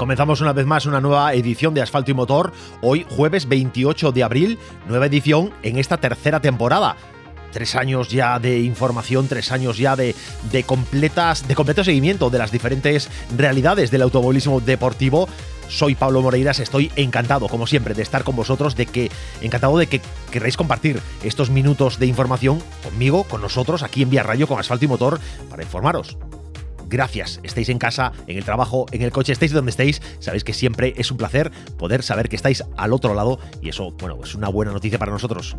Comenzamos una vez más una nueva edición de Asfalto y Motor, hoy jueves 28 de abril, nueva edición en esta tercera temporada. Tres años ya de información, tres años ya de, de, completas, de completo seguimiento de las diferentes realidades del automovilismo deportivo. Soy Pablo Moreiras, estoy encantado, como siempre, de estar con vosotros, de que, encantado de que queráis compartir estos minutos de información conmigo, con nosotros, aquí en Vía Rayo, con Asfalto y Motor, para informaros gracias. Estéis en casa, en el trabajo, en el coche, estéis donde estéis, sabéis que siempre es un placer poder saber que estáis al otro lado y eso, bueno, es una buena noticia para nosotros.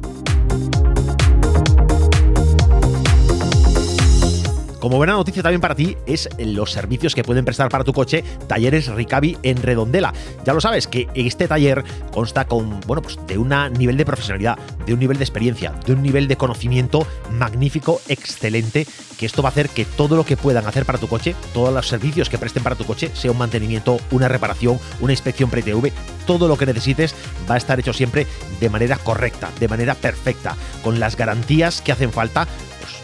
Como buena noticia también para ti es los servicios que pueden prestar para tu coche Talleres Ricavi en Redondela. Ya lo sabes que este taller consta con, bueno, pues de un nivel de profesionalidad, de un nivel de experiencia, de un nivel de conocimiento magnífico, excelente, que esto va a hacer que todo lo que puedan hacer para tu coche, todos los servicios que presten para tu coche, sea un mantenimiento, una reparación, una inspección pre-TV, todo lo que necesites va a estar hecho siempre de manera correcta, de manera perfecta, con las garantías que hacen falta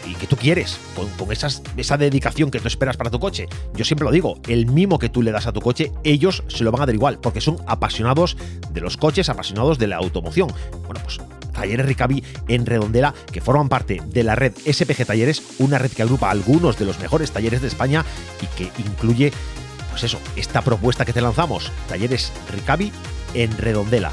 y que tú quieres, con, esas, esa dedicación que tú esperas para tu coche. Yo siempre lo digo, el mimo que tú le das a tu coche, ellos se lo van a dar igual, porque son apasionados de los coches, apasionados de la automoción. Bueno, pues Talleres Ricavi en Redondela, que forman parte de la red SPG Talleres, una red que agrupa algunos de los mejores talleres de España y que incluye, pues eso, esta propuesta que te lanzamos, Talleres Ricavi en Redondela.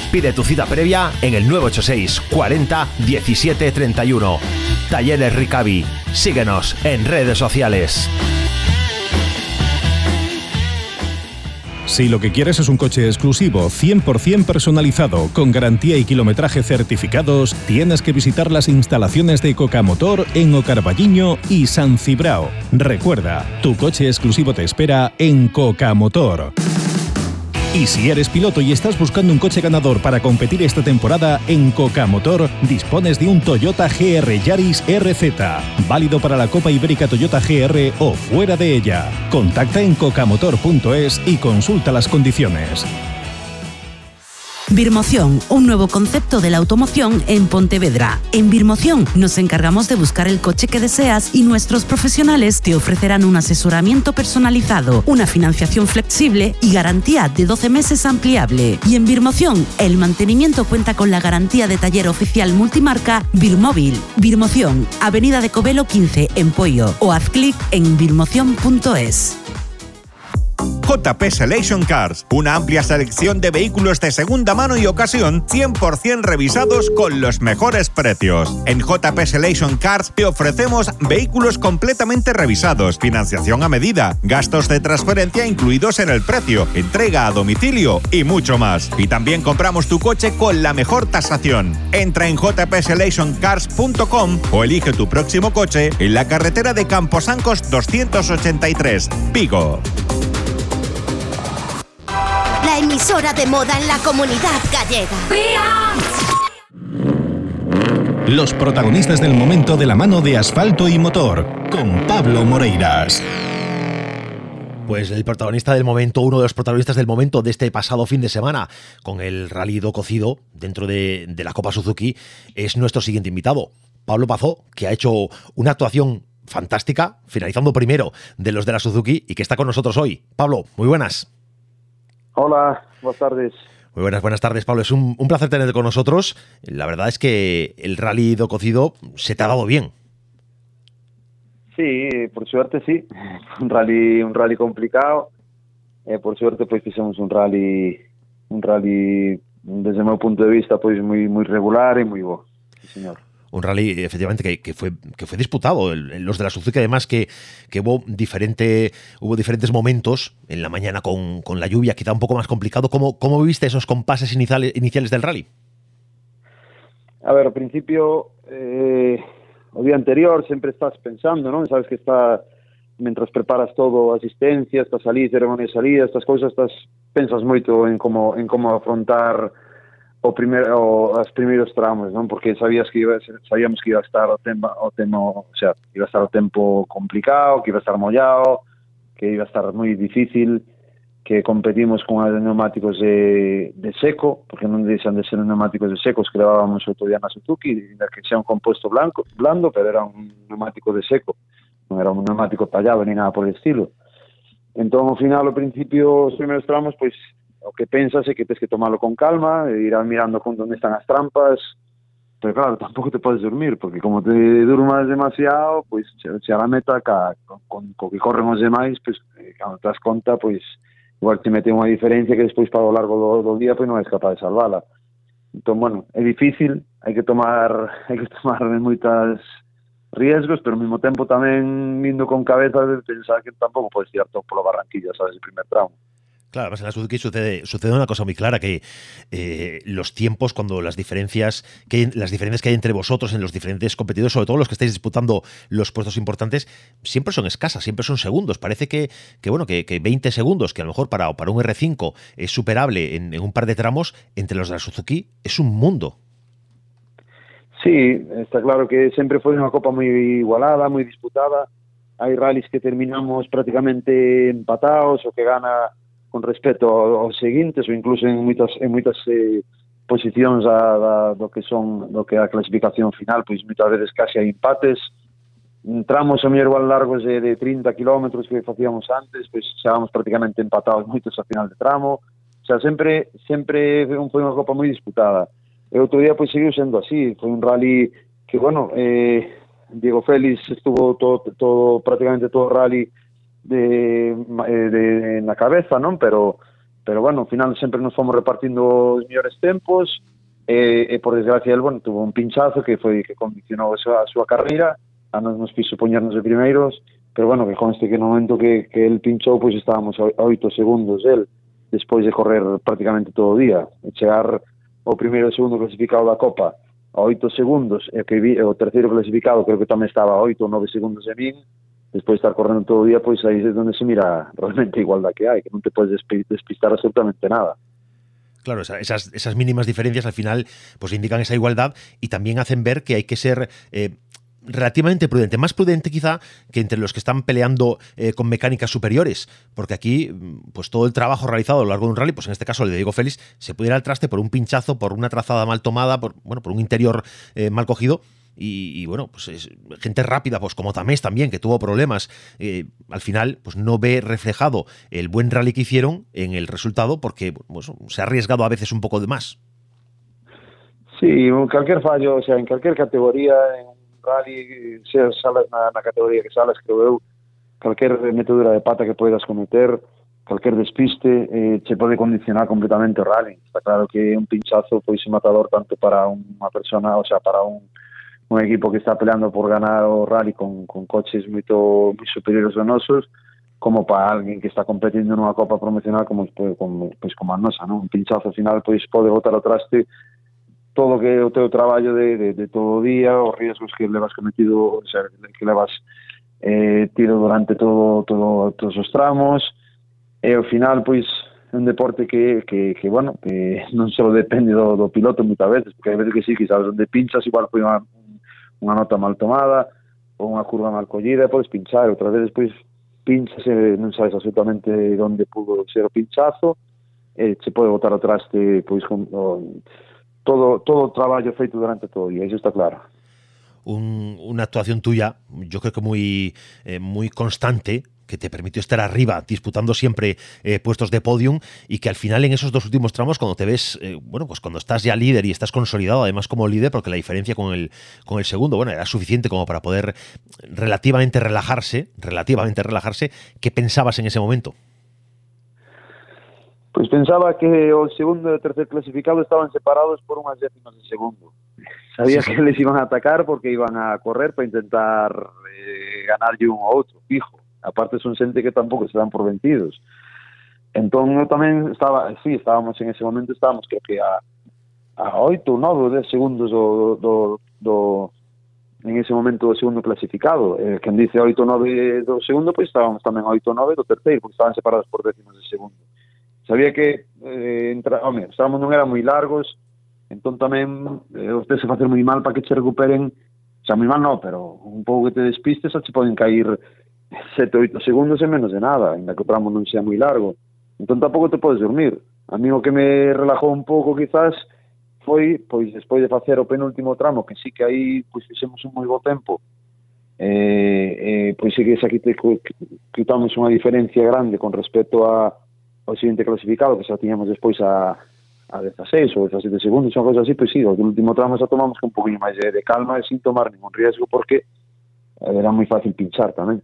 Pide tu cita previa en el 986 40 17 31. Talleres Ricavi. Síguenos en redes sociales. Si lo que quieres es un coche exclusivo, 100% personalizado, con garantía y kilometraje certificados, tienes que visitar las instalaciones de Coca Motor en Ocarballiño y San Cibrao. Recuerda, tu coche exclusivo te espera en Coca Motor. Y si eres piloto y estás buscando un coche ganador para competir esta temporada, en Coca Motor dispones de un Toyota GR Yaris RZ, válido para la Copa Ibérica Toyota GR o fuera de ella. Contacta en cocamotor.es y consulta las condiciones. Birmoción, un nuevo concepto de la automoción en Pontevedra. En Birmoción nos encargamos de buscar el coche que deseas y nuestros profesionales te ofrecerán un asesoramiento personalizado, una financiación flexible y garantía de 12 meses ampliable. Y en Birmoción, el mantenimiento cuenta con la garantía de taller oficial multimarca Birmóvil. Birmoción, Avenida de Covelo 15 en Pollo o haz clic en birmoción.es. JP Selection Cars, una amplia selección de vehículos de segunda mano y ocasión 100% revisados con los mejores precios. En JP Selection Cars te ofrecemos vehículos completamente revisados, financiación a medida, gastos de transferencia incluidos en el precio, entrega a domicilio y mucho más. Y también compramos tu coche con la mejor tasación. Entra en jpselectioncars.com o elige tu próximo coche en la carretera de Camposancos 283, Vigo emisora de moda en la comunidad gallega. Los protagonistas del momento de la mano de asfalto y motor, con Pablo Moreiras. Pues el protagonista del momento, uno de los protagonistas del momento de este pasado fin de semana, con el rally do cocido dentro de, de la Copa Suzuki, es nuestro siguiente invitado, Pablo Pazó, que ha hecho una actuación fantástica, finalizando primero de los de la Suzuki y que está con nosotros hoy. Pablo, muy buenas. Hola, buenas tardes. Muy buenas, buenas tardes, Pablo. Es un, placer tenerte con nosotros. La verdad es que el rally do cocido se te ha dado bien. Sí, por suerte sí. Un rally, un rally complicado. Eh, por suerte pues hicimos un rally, un rally desde meu punto de vista, pois moi moi regular e moi bo. Sí, señor un rally efectivamente que, fue que fue disputado los de la Suzuki además que, que hubo diferente hubo diferentes momentos en la mañana con, con la lluvia quizá un poco más complicado ¿Cómo, cómo viste esos compases iniciales, iniciales del rally? A ver, al principio eh, o día anterior sempre estás pensando, non? Sabes que está mentras preparas todo, asistencia, estás ali, ceremonia de salida, estas cousas, estás pensas moito en como en como afrontar o primeiro o, os primeiros tramos, non? Porque sabías que iba sabíamos que iba a estar o tema o tema, o sea, iba a estar o tempo complicado, que iba a estar mollado, que iba a estar moi difícil, que competimos con os neumáticos de, de seco, porque non deixan de ser neumáticos de secos que levábamos outro día na Suzuki, que sea un compuesto blanco, blando, pero era un neumático de seco, non era un neumático tallado ni nada por el estilo. Entón, ao final, ao principio, os primeiros tramos, pois, o que pensas é que tens que tomalo con calma, e ir mirando con onde están as trampas, pero claro, tampouco te podes dormir, porque como te durmas demasiado, pois pues, se a meta ca, con, co que corren os demais, pois, pues, eh, cando te das conta, pois, pues, igual te mete unha diferencia que despois para o largo do, do día pois non és capaz de salvala. Entón, bueno, é difícil, hai que tomar hai que tomar moitas riesgos, pero ao mesmo tempo tamén indo con cabeza de pensar que tampouco podes tirar todo polo barranquilla, sabes, o primer tramo. Claro, además en la Suzuki sucede, sucede una cosa muy clara, que eh, los tiempos, cuando las diferencias, que hay, las diferencias que hay entre vosotros en los diferentes competidores, sobre todo los que estáis disputando los puestos importantes, siempre son escasas, siempre son segundos. Parece que, que bueno, que, que, 20 segundos, que a lo mejor para, para un R5 es superable en, un par de tramos, entre los de la Suzuki es un mundo. Sí, está claro que sempre foi unha copa moi igualada, moi disputada. Hai rallies que terminamos prácticamente empatados, o que gana con respecto aos seguintes ou incluso en moitas en moitas eh, posicións a, da, do que son do que a clasificación final, pois moitas veces case hai empates. Entramos a mellor igual largos de, de 30 km que facíamos antes, pois xábamos prácticamente empatados moitos a final de tramo. O sea, sempre sempre foi unha copa moi disputada. E outro día pois seguiu sendo así, foi un rally que bueno, eh Diego Félix estuvo todo, todo prácticamente todo o rally de, eh, de, na cabeza, non? Pero pero bueno, ao final sempre nos fomos repartindo os mellores tempos e, eh, e eh, por desgracia el, bueno, tuvo un pinchazo que foi que condicionou a súa, a súa carreira, a nos nos fixo poñernos de primeiros, pero bueno, que conste que no momento que, que el pinchou, pois pues, estábamos a oito segundos el, despois de correr prácticamente todo o día, e chegar o primeiro e segundo clasificado da Copa a oito segundos, e que vi, o terceiro clasificado creo que tamén estaba a oito ou nove segundos de min, despois de estar correndo todo o día, pois aí é onde se mira realmente igualdad que hai, que non te podes despistar absolutamente nada. Claro, esas, esas mínimas diferencias al final pues indican esa igualdad y también hacen ver que hay que ser eh, relativamente prudente, más prudente quizá que entre los que están peleando eh, con mecánicas superiores, porque aquí pues todo el trabajo realizado a lo largo de un rally, pues en este caso el de Diego Félix, se pudiera al traste por un pinchazo, por una trazada mal tomada, por bueno, por un interior eh, mal cogido y, bueno, pues es gente rápida, pues como Tamés también, que tuvo problemas, eh, al final pues no ve reflejado el buen rally que hicieron en el resultado porque pues, se ha arriesgado a veces un poco de más. Sí, cualquier fallo, o sea, en cualquier categoría, en un rally, sea sales na, na categoría que sales, creo eu, cualquier metedura de pata que puedas cometer, cualquier despiste, eh, se pode condicionar completamente o rally. Está claro que un pinchazo pois é matador tanto para unha persona, o sea, para un un equipo que está peleando por ganar o rally con, con coches moito moi superiores aos nosos como para alguén que está competindo nunha copa promocional como como, pois, como a nosa, non? un pinchazo final pois pode botar o traste todo que o teu traballo de, de, de todo o día, os riesgos que levas cometido, o sea, que levas eh, tiro durante todo, todo todos os tramos, e ao final, pois, é un deporte que, que, que bueno, que non só depende do, do piloto moitas veces, porque hai veces que sí, que sabes onde pinchas, igual foi unha, unha nota mal tomada ou unha curva mal collida e podes pinchar, outra vez despois pinchas e non sabes absolutamente onde pudo ser o pinchazo e se pode botar atrás de, pois con, o, todo todo o traballo feito durante todo o día, iso está claro. Un, una actuación tuya, yo creo que muy, eh, muy constante, que te permitió estar arriba, disputando siempre eh, puestos de podium y que al final en esos dos últimos tramos, cuando te ves, eh, bueno, pues cuando estás ya líder y estás consolidado además como líder, porque la diferencia con el, con el segundo, bueno, era suficiente como para poder relativamente relajarse, relativamente relajarse, ¿qué pensabas en ese momento? Pois pensaba que o segundo e o tercer clasificado estaban separados por unhas décimas de segundo. Sabía sí, sí. que les iban a atacar porque iban a correr para intentar eh, ganarlle un ao outro, fijo. aparte son xente que tampouco se dan por vencidos. Entón eu tamén estaba, sí, estábamos en ese momento, estábamos creo que a, a 8, 9, 10 segundos do, do, do, en ese momento do segundo clasificado. Eh, quen dice 8, 9 do segundo, pois estábamos tamén 8, 9 do terceiro, porque estaban separados por décimos de segundo. Sabía que eh, entra, home, os tramos non eran moi largos, entón tamén eh, os tes facer moi mal para que che recuperen, xa o sea, moi mal non, pero un pouco que te despistes, xa che poden cair sete, oito segundos e menos de nada, ainda que o tramo non sea moi largo. Entón tampouco te podes dormir. A mí o que me relajou un pouco quizás foi, pois, despois de facer o penúltimo tramo, que sí que aí pois, fixemos un moi bo tempo, eh, eh, pois sí que xa quitamos unha diferencia grande con respecto a, ao siguiente clasificado, que xa tiñamos despois a, a 16 ou 17 segundos, unha cosa así, pois sí, o último tramo xa tomamos con un poquinho máis de, de calma e sin tomar ningún riesgo, porque eh, era moi fácil pinchar tamén.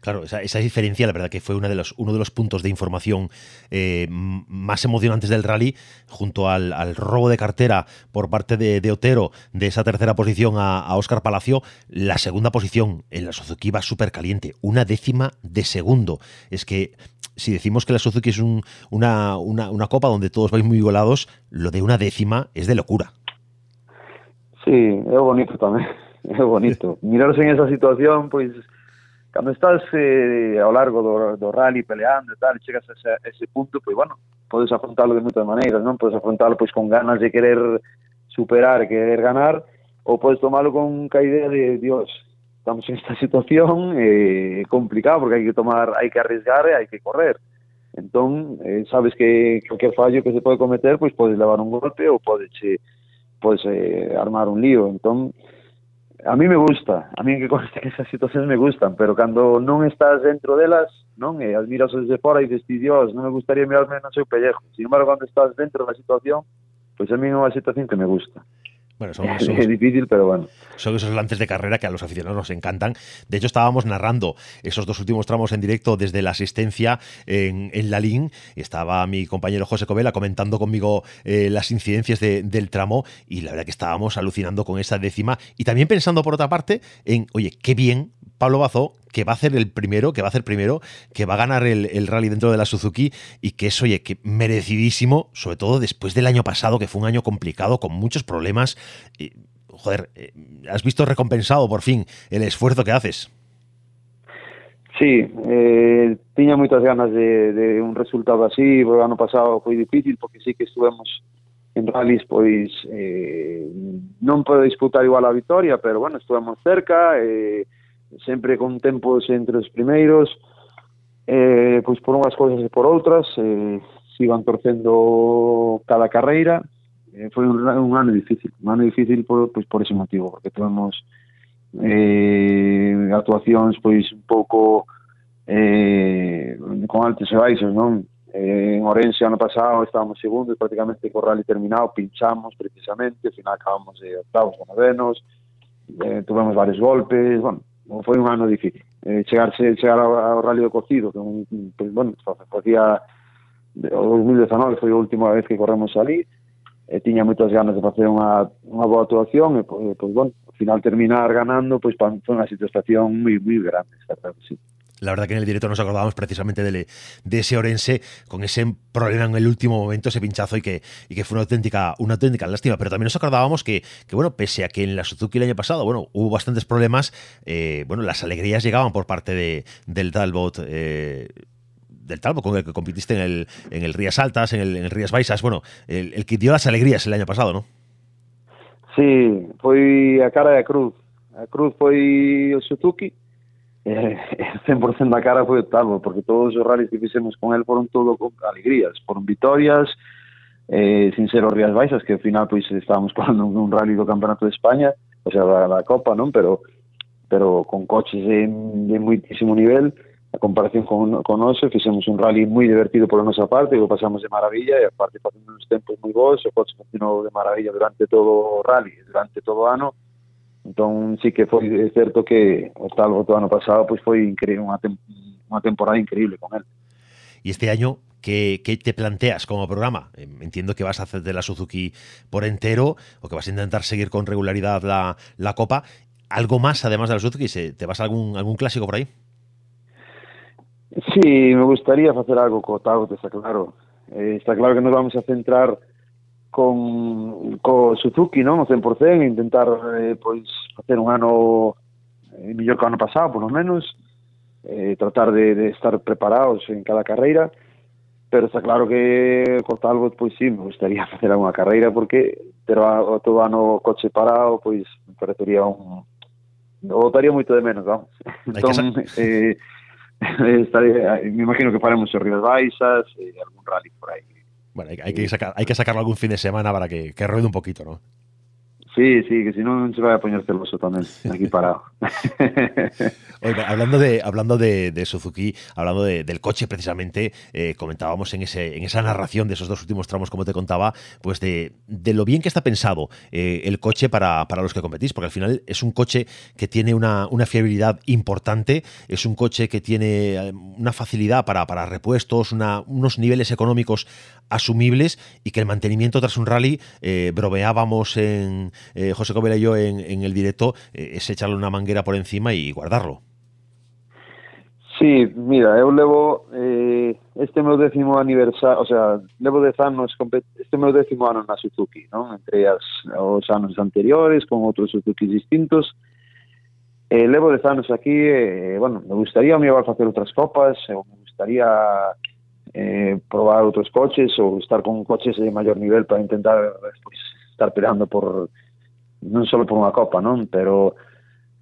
Claro, esa, diferencia, la verdad que fue una de los, uno de los puntos de información eh, más emocionantes del rally, junto al, al, robo de cartera por parte de, de Otero de esa tercera posición a, a, Oscar Palacio. La segunda posición en la Suzuki va súper caliente, una décima de segundo. Es que si decimos que la Suzuki es un, una, una, una, copa donde todos vais muy igualados, lo de una décima es de locura. Sí, es bonito también, es bonito. Mirarse en esa situación, pues cando estás eh, ao largo do, do rally peleando e tal, chegas a ese, punto, pois bueno, podes afrontalo de moitas maneiras, non? Podes afrontalo pois con ganas de querer superar, querer ganar, ou podes tomalo con ca idea de, Dios, estamos en esta situación eh, complicado porque hai que tomar, hai que arriesgar e hai que correr. Entón, eh, sabes que cualquier fallo que se pode cometer, pois podes levar un golpe ou podes, eh, podes eh, armar un lío. Entón, A mí me gusta, a mí que conste que esas situacións me gustan, pero cando non estás dentro delas, non? E as miras desde fora e dices, ti Dios, non me gustaría mirarme no seu pellejo. Sin embargo, cando estás dentro da situación, pois pues a mí é unha situación que me gusta. Bueno, son, son, es difícil, pero bueno. Son esos lances de carrera que a los aficionados nos encantan. De hecho, estábamos narrando esos dos últimos tramos en directo desde la asistencia en, en la LIN. Estaba mi compañero José Covela comentando conmigo eh, las incidencias de, del tramo y la verdad que estábamos alucinando con esa décima y también pensando por otra parte en, oye, qué bien Pablo Bazó, que va a hacer el primero, que va a hacer primero, que va a ganar el, el, rally dentro de la Suzuki y que es, oye, que merecidísimo, sobre todo después del año pasado, que fue un año complicado, con muchos problemas. Joder, eh, has visto recompensado por fin el esfuerzo que haces. Sí, eh, tiña moitas ganas de, de un resultado así, o ano pasado foi difícil porque sí que estuvemos en rallies pois eh, non pode disputar igual a victoria, pero bueno, estuvemos cerca, eh, sempre con tempos entre os primeiros, eh, pois por unhas cousas e por outras, eh, se iban torcendo cada carreira, eh, foi un, un ano difícil, un ano difícil por, pois, por ese motivo, porque tuvemos eh, actuacións pois un pouco eh, con altos e baixos, non? Eh, en Orense ano pasado estábamos segundos, prácticamente co rally terminado, pinchamos precisamente, ao final acabamos de octavos ou novenos, eh, tuvemos varios golpes, bueno, Foi un ano difícil. Eh, chegarse, chegar ao, ao Rally do Cocido, que un, pues, bueno, facía o 2019 foi a última vez que corremos ali, e eh, tiña moitas ganas de facer unha, unha boa actuación, e, pois, pois, bueno, ao final terminar ganando, pois, para, foi unha situación moi, moi grande, está claro, sí. La verdad que en el directo nos acordábamos precisamente de, de, ese Orense con ese problema en el último momento, ese pinchazo y que, y que fue una auténtica, una auténtica lástima. Pero también nos acordábamos que, que, bueno, pese a que en la Suzuki el año pasado, bueno, hubo bastantes problemas, eh, bueno, las alegrías llegaban por parte de, del Talbot. Eh, del Talbot con el que compitiste en el, en el Rías Altas, en el, Rías Baixas, bueno, el, que dio las alegrías el año pasado, ¿no? Sí, fue a cara de cruz. A cruz fue el Suzuki, eh, 100% da cara foi o porque todos os rallies que fixemos con el foron todo con alegrías, foron vitorias, eh, sin ser os Rías Baixas, que ao final pois estábamos colando un rally do Campeonato de España, o sea, da, da Copa, non? Pero pero con coches de, de nivel, a comparación con, con noso, fixemos un rally moi divertido por a nosa parte, que pasamos de maravilla, e aparte facendo uns tempos moi bons, o coche continuou de maravilla durante todo o rally, durante todo o ano, Entón, sí que foi certo que o tal o ano pasado pois foi increíble, unha, tem unha temporada increíble con él. Y este año ¿qué, te planteas como programa? Em, entiendo que vas a hacer de la Suzuki por entero o que vas a intentar seguir con regularidad la, la Copa. ¿Algo más además de la Suzuki? ¿Te vas a algún, algún clásico por ahí? Sí, me gustaría hacer algo con Tauta, está claro. Eh, está claro que nos vamos a centrar con con Suzuki, non, o 100%, intentar eh, pois facer un ano eh, mellor que o ano pasado, por lo menos, eh, tratar de, de estar preparados en cada carreira, pero está claro que Cortalbot, pois sí, me gustaría facer unha carreira, porque pero o todo ano coche parado, pois me parecería un... O daría moito de menos, vamos. Entón, eh, estaría, me imagino que faremos os Ríos Baixas, eh, algún rally por aí, bueno, hay, que sacar, hay que sacarlo algún fin de semana para que, que ruede un poquito, ¿no? Sí, sí, que si no se va a poner celoso también, aquí parado. Hablando de, hablando de, Suzuki, hablando del coche precisamente, eh, comentábamos en, ese, en esa narración de esos dos últimos tramos, como te contaba, pues de, de lo bien que está pensado eh, el coche para, para, los que competís, porque al final es un coche que tiene una, una fiabilidad importante, es un coche que tiene eh, una facilidad para, para repuestos, una, unos niveles económicos asumibles y que el mantenimiento tras un rally, bromeábamos en eh, José Covela y yo en, el directo, eh, es echarle una manguera por encima y guardarlo. Sí, mira, eu levo eh, este meu décimo aniversario, o sea, levo dez anos, este meu décimo ano na Suzuki, non? Entre as, os anos anteriores, con outros Suzuki distintos, eh, levo dez anos aquí, eh, bueno, me gustaría me facer outras copas, ou me gustaría probar outros coches ou estar con coches de maior nivel para intentar pues, estar peleando por non só por unha copa, non? Pero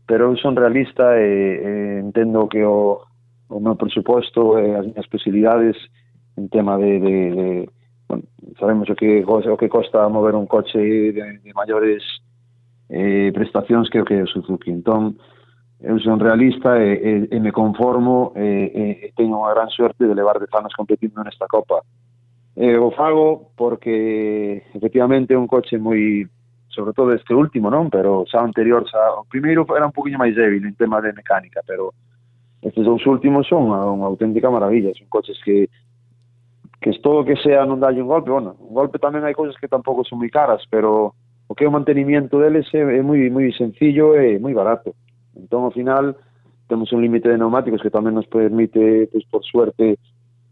pero eu son realista e, e entendo que o, o meu presuposto e as minhas posibilidades en tema de, de, de bueno, sabemos o que o que costa mover un coche de, de maiores eh, prestacións que o que é o Suzuki. Entón, eu son realista e, e, e me conformo e, e, e teño unha gran suerte de levar de anos competindo nesta Copa. E o fago porque efectivamente é un coche moi sobre todo este último, non? Pero xa anterior, xa, o primeiro era un poquinho máis débil en tema de mecánica, pero estes dous últimos son unha, unha auténtica maravilla, son coches que que es todo que sea non dalle un golpe, bueno, un golpe tamén hai cousas que tampouco son moi caras, pero o que é o mantenimiento deles é, é moi moi sencillo e moi barato. Entón, ao final, temos un límite de neumáticos que tamén nos permite, pois, por suerte,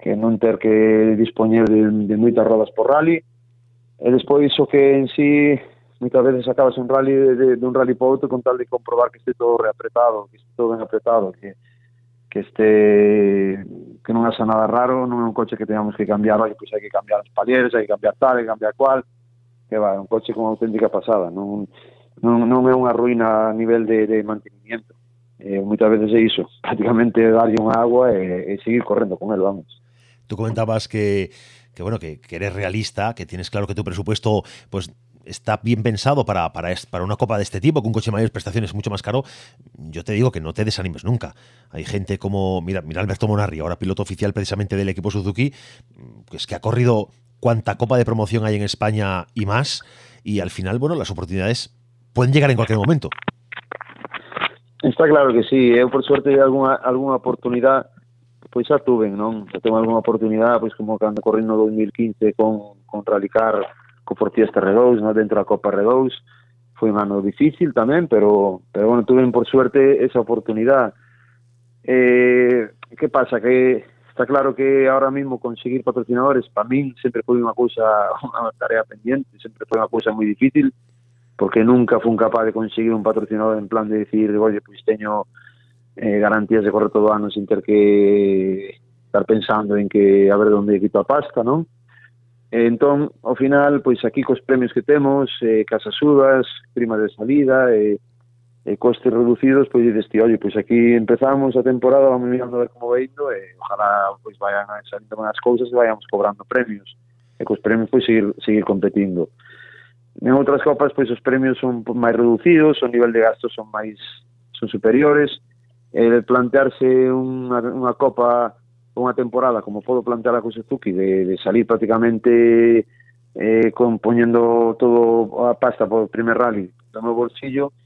que non ter que dispoñer de, de moitas rodas por rally, e despois o que en sí moitas veces acabas un rally de, de, un rally para outro con tal de comprobar que este todo reapretado, que este todo ben apretado, que que este que non haxa nada raro, non é un coche que tengamos que cambiar, oye, pois hai que cambiar os palieres, hai que cambiar tal, hai que cambiar cual, que va, un coche con auténtica pasada, non, non, non é unha ruína a nivel de, de mantenimiento. Eh, veces é iso, prácticamente darlle unha agua e, e seguir correndo con el, vamos. Tú comentabas que que bueno, que, que, eres realista, que tienes claro que tu presupuesto pues está bien pensado para, para, para una copa de este tipo, con un coche de mayores prestaciones mucho más caro, yo te digo que no te desanimes nunca. Hay gente como, mira, mira Alberto Monarri, ahora piloto oficial precisamente del equipo Suzuki, que es que ha corrido cuanta copa de promoción hay en España y más, y al final, bueno, las oportunidades pueden llegar en cualquier momento. Está claro que sí, eu por suerte alguna, alguna oportunidad pois xa tuve, non? Xa alguna oportunidade, pois como cando corri no 2015 con, con Ralicar co Fortías R2, no dentro da Copa R2, foi un ano difícil tamén, pero, pero bueno, tuve por suerte esa oportunidade. Eh, pasa? Que está claro que ahora mismo conseguir patrocinadores para min sempre foi unha cousa, unha tarea pendiente, sempre foi unha cousa moi difícil, porque nunca fui capaz de conseguir un patrocinador en plan de decir, oye, pois teño eh, garantías de correr todo o ano sin ter que estar pensando en que a ver onde quito a pasta, non? Entón, ao final, pois aquí cos premios que temos, eh, casas uvas, prima de salida, e, eh, e costes reducidos, pois dices ti, oye, pois aquí empezamos a temporada, vamos mirando a ver como vai indo, e ojalá pois vayan salindo as cousas e vayamos cobrando premios. E cos premios pois seguir, seguir competindo. En outras copas, pois os premios son máis reducidos, o nivel de gastos son máis son superiores, eh, plantearse unha, unha copa unha temporada como podo plantear a Suzuki de, de salir prácticamente eh, compoñendo todo a pasta por primer rally do meu bolsillo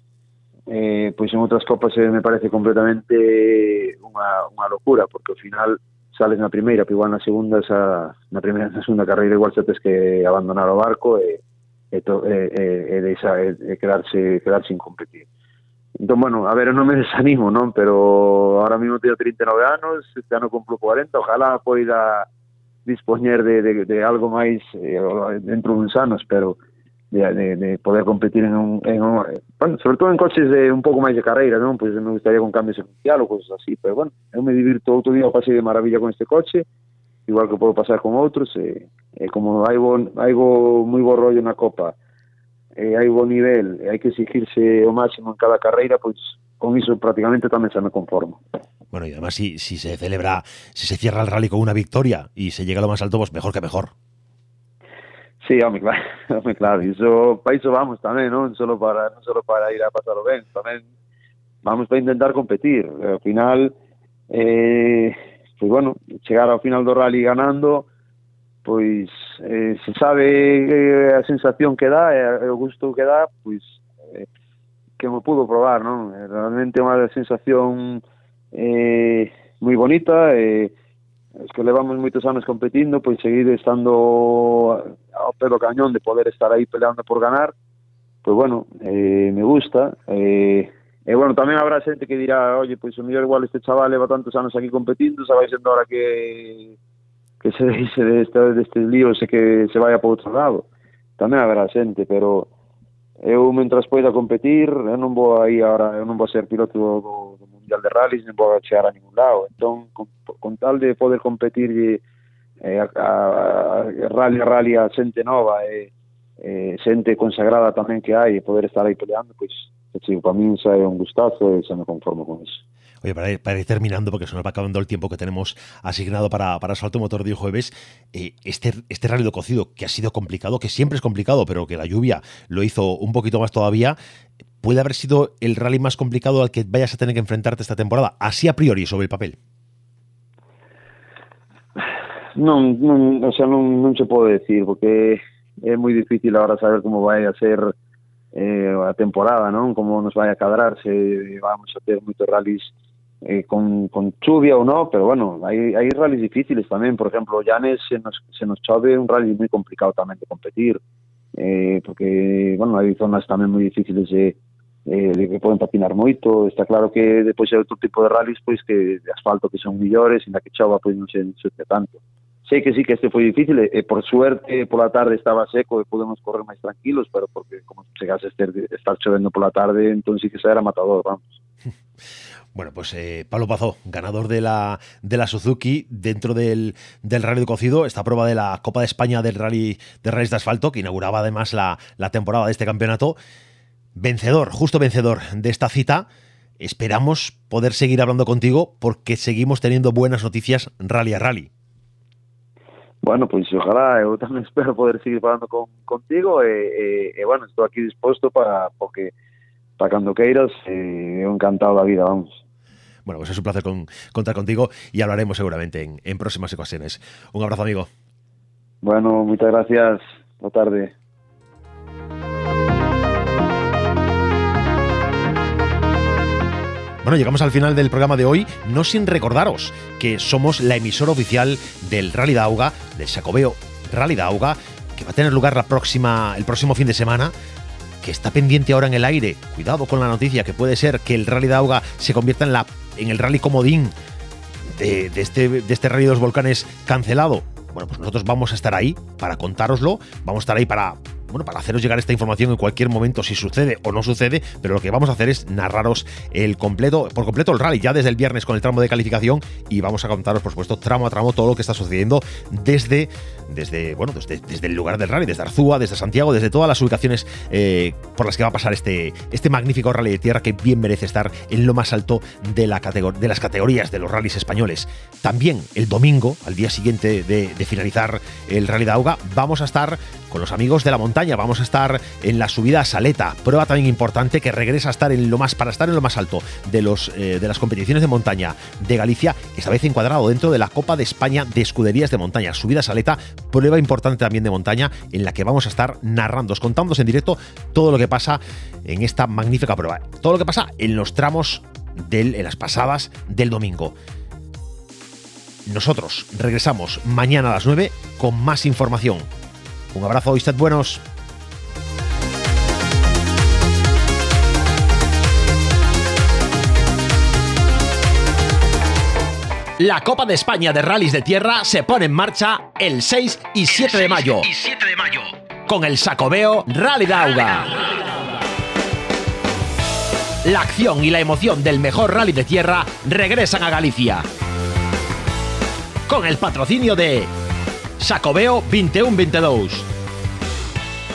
eh, pois en outras copas eh, me parece completamente unha, unha locura porque ao final sales na primeira, pero igual na segunda esa, na primeira na segunda carreira igual xa tes que abandonar o barco eh, e, e, to, e, eh, eh, e, e, deixa, e, e quedarse, quedarse sin competir. Entón, bueno, a ver, non me desanimo, non? Pero ahora mismo teño 39 anos, este ano cumplo 40, ojalá poida dispoñer de, de, de algo máis eh, dentro duns anos, pero de, de, de poder competir en un, en un, bueno, sobre todo en coches de un pouco máis de carreira, non? Pois me gustaría con cambio secuencial ou cosas así, pero bueno, eu me divirto outro día, o pasei de maravilla con este coche, igual que podo pasar con outros, e, e como hai bo, hai bo, moi bo rollo na Copa, e hai bo nivel, e hai que exigirse o máximo en cada carreira, pois con iso prácticamente tamén se me conformo. Bueno, y además si, si se celebra, si se cierra el rally con una victoria y se llega a lo más alto, pues mejor que mejor. Sí, home, claro, home, claro, iso, para iso vamos tamén, non solo para non solo para ir a pasarlo ben, tamén vamos para intentar competir. Ao final, eh, pois bueno, chegar ao final do rally ganando, pois eh, se sabe eh, a sensación que dá e eh, o gusto que dá, pois eh, que me pudo probar, non? Eh, realmente unha sensación eh, moi bonita e eh, es que levamos moitos anos competindo, pois seguir estando ao pé do cañón de poder estar aí peleando por ganar, pois bueno, eh, me gusta, eh, E bueno, tamén habrá xente que dirá, oye, pois o mellor igual este chaval leva tantos anos aquí competindo, xa vai sendo hora que que se deixe de estar destes líos e que se vaya por outro lado. Tamén haberá xente, pero eu mentras poida competir, eu non vou aí ahora, eu non vou ser piloto do, do Mundial de Rallys, non vou chegar a ningún lado. Entón, con, con tal de poder competir eh, a, a, a rally a rally a xente nova e eh, eh, xente consagrada tamén que hai e poder estar aí peleando, pois, pues, para min xa é un gustazo e xa me conformo con iso. Oye, para ir, para ir, terminando, porque se nos va acabando el tiempo que tenemos asignado para, para Salto Motor de jueves, eh, este, este rally de cocido, que ha sido complicado, que siempre es complicado, pero que la lluvia lo hizo un poquito más todavía, puede haber sido el rally más complicado al que vayas a tener que enfrentarte esta temporada, así a priori, sobre el papel. Non, o sea, non, non se pode decir, porque é moi difícil agora saber como vai a ser eh, a temporada, non? Como nos vai a cadrar, se vamos a ter moitos rallies eh, con, con chuvia ou non, pero bueno, hai, hai rallies difíciles tamén, por exemplo, Llanes se nos, se nos chove un rally moi complicado tamén de competir, eh, porque, bueno, hai zonas tamén moi difíciles de, eh, de que poden patinar moito, está claro que depois hai outro tipo de rallies, pois que de asfalto que son millores, en que chova, pois non se enxuste tanto. Sei que sí que este foi difícil, e, e por suerte pola tarde estaba seco e podemos correr máis tranquilos, pero porque como chegase a estar, estar chovendo pola tarde, entón sí que xa era matador, vamos. Bueno, pues eh, Pablo Pazó, ganador de la, de la Suzuki dentro del, del Rally de Cocido, esta prueba de la Copa de España del Rally de Rallys de Asfalto, que inauguraba además la, la temporada de este campeonato. Vencedor, justo vencedor de esta cita. Esperamos poder seguir hablando contigo porque seguimos teniendo buenas noticias rally a rally. Bueno, pois ojalá, eu tamén espero poder seguir falando con, contigo e, e, e bueno, estou aquí disposto para porque para cando queiras e eu encantado da vida, vamos. Bueno, pues es un placer con, contar contigo y hablaremos seguramente en, en próximas ocasiones. Un abrazo, amigo. Bueno, muchas gracias. Boa tarde. Bueno, llegamos al final del programa de hoy, no sin recordaros que somos la emisora oficial del Rally Dauga, del Sacobeo Rally Dauga, que va a tener lugar la próxima, el próximo fin de semana está pendiente ahora en el aire. Cuidado con la noticia, que puede ser que el Rally Dauga se convierta en, la, en el Rally Comodín de, de, este, de este Rally de los Volcanes cancelado. Bueno, pues nosotros vamos a estar ahí para contároslo, vamos a estar ahí para bueno, para haceros llegar esta información en cualquier momento si sucede o no sucede, pero lo que vamos a hacer es narraros el completo, por completo el rally ya desde el viernes con el tramo de calificación y vamos a contaros, por supuesto, tramo a tramo todo lo que está sucediendo desde, desde, bueno, desde, desde el lugar del rally, desde Arzúa, desde Santiago, desde todas las ubicaciones eh, por las que va a pasar este, este magnífico rally de tierra que bien merece estar en lo más alto de, la de las categorías de los rallies españoles. También el domingo, al día siguiente de, de finalizar el rally de Auga, vamos a estar con los amigos de la montaña. Vamos a estar en la subida a Saleta, prueba también importante que regresa a estar en lo más para estar en lo más alto de los eh, de las competiciones de montaña de Galicia, esta vez encuadrado dentro de la Copa de España de escuderías de montaña. Subida a Saleta, prueba importante también de montaña en la que vamos a estar narrando, contándoos en directo todo lo que pasa en esta magnífica prueba, todo lo que pasa en los tramos del, en las pasadas del domingo. Nosotros regresamos mañana a las 9 con más información. Un abrazo sed buenos. La Copa de España de Rallys de Tierra se pone en marcha el 6 y 7 de mayo. Con el Sacobeo Rally Dauga. La acción y la emoción del mejor rally de tierra regresan a Galicia. Con el patrocinio de Sacobeo 21-22.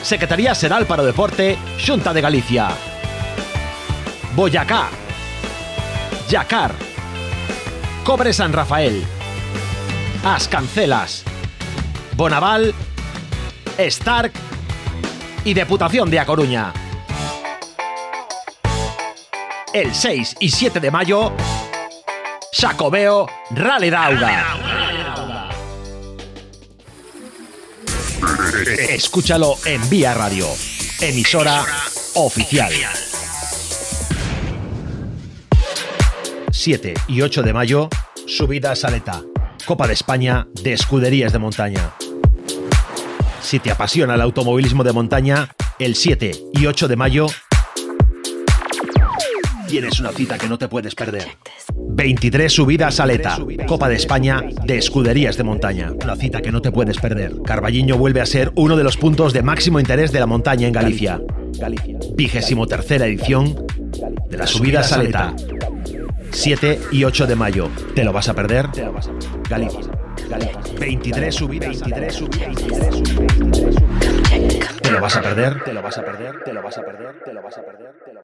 Secretaría Seral para o Deporte, Xunta de Galicia. Boyacá. Yacar. Cobre San Rafael. As Cancelas. Bonaval. Stark. Y Deputación de A Coruña. El 6 y 7 de mayo, Xacobeo Rally Dauga. Escúchalo en Vía Radio, emisora oficial. 7 y 8 de mayo, subida a Saleta, Copa de España de Escuderías de Montaña. Si te apasiona el automovilismo de montaña, el 7 y 8 de mayo tienes una cita que no te puedes perder. 23 subidas a Leta, Copa de España de Escuderías de Montaña. Una cita que no te puedes perder. Carballiño vuelve a ser uno de los puntos de máximo interés de la montaña en Galicia. Vigésimo tercera edición de las subidas a Leta. 7 y 8 de mayo. ¿Te lo vas a perder? Galicia. 23 subidas, 23 subidas. ¿Te lo vas a perder? ¿Te lo vas a perder? ¿Te lo vas a perder? ¿Te lo vas a perder?